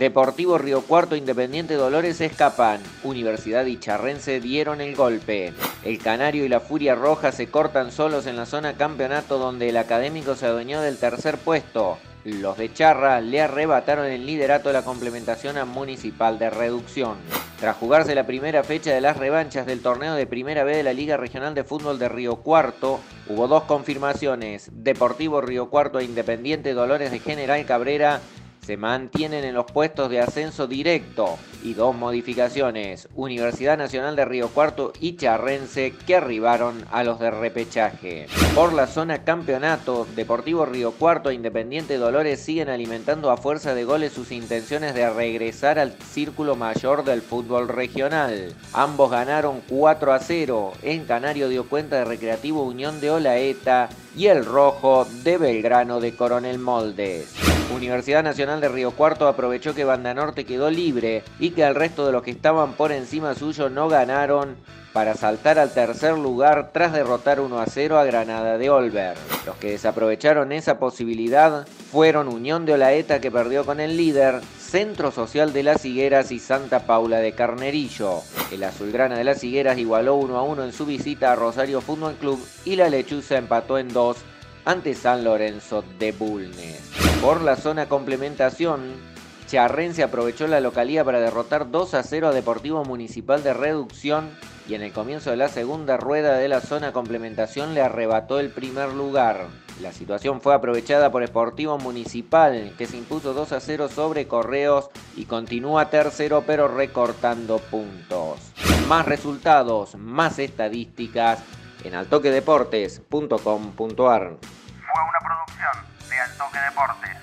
Deportivo Río Cuarto Independiente Dolores escapan. Universidad y Charrense dieron el golpe. El Canario y la Furia Roja se cortan solos en la zona campeonato donde el académico se adueñó del tercer puesto. Los de Charra le arrebataron el liderato de la complementación a Municipal de Reducción. Tras jugarse la primera fecha de las revanchas del torneo de Primera B de la Liga Regional de Fútbol de Río Cuarto, hubo dos confirmaciones. Deportivo Río Cuarto e Independiente Dolores de General Cabrera se mantienen en los puestos de ascenso directo y dos modificaciones, Universidad Nacional de Río Cuarto y Charrense que arribaron a los de repechaje. Por la zona campeonato, Deportivo Río Cuarto e Independiente Dolores siguen alimentando a fuerza de goles sus intenciones de regresar al círculo mayor del fútbol regional. Ambos ganaron 4 a 0, en Canario dio cuenta de Recreativo Unión de Olaeta y el Rojo de Belgrano de Coronel Moldes. Universidad Nacional de Río Cuarto aprovechó que Banda Norte quedó libre y que el resto de los que estaban por encima suyo no ganaron para saltar al tercer lugar tras derrotar 1 a 0 a Granada de Olver. Los que desaprovecharon esa posibilidad fueron Unión de Olaeta que perdió con el líder, Centro Social de las Higueras y Santa Paula de Carnerillo. El Azulgrana de las Higueras igualó 1 a 1 en su visita a Rosario Fútbol Club y la Lechuza empató en 2 ante San Lorenzo de Bulnes. Por la zona complementación, Charrense aprovechó la localía para derrotar 2 a 0 a Deportivo Municipal de Reducción y en el comienzo de la segunda rueda de la zona complementación le arrebató el primer lugar. La situación fue aprovechada por Sportivo Municipal, que se impuso 2 a 0 sobre Correos y continúa tercero pero recortando puntos. Más resultados, más estadísticas en altoquedeportes.com.ar. Fue una producción de Altoque Deportes.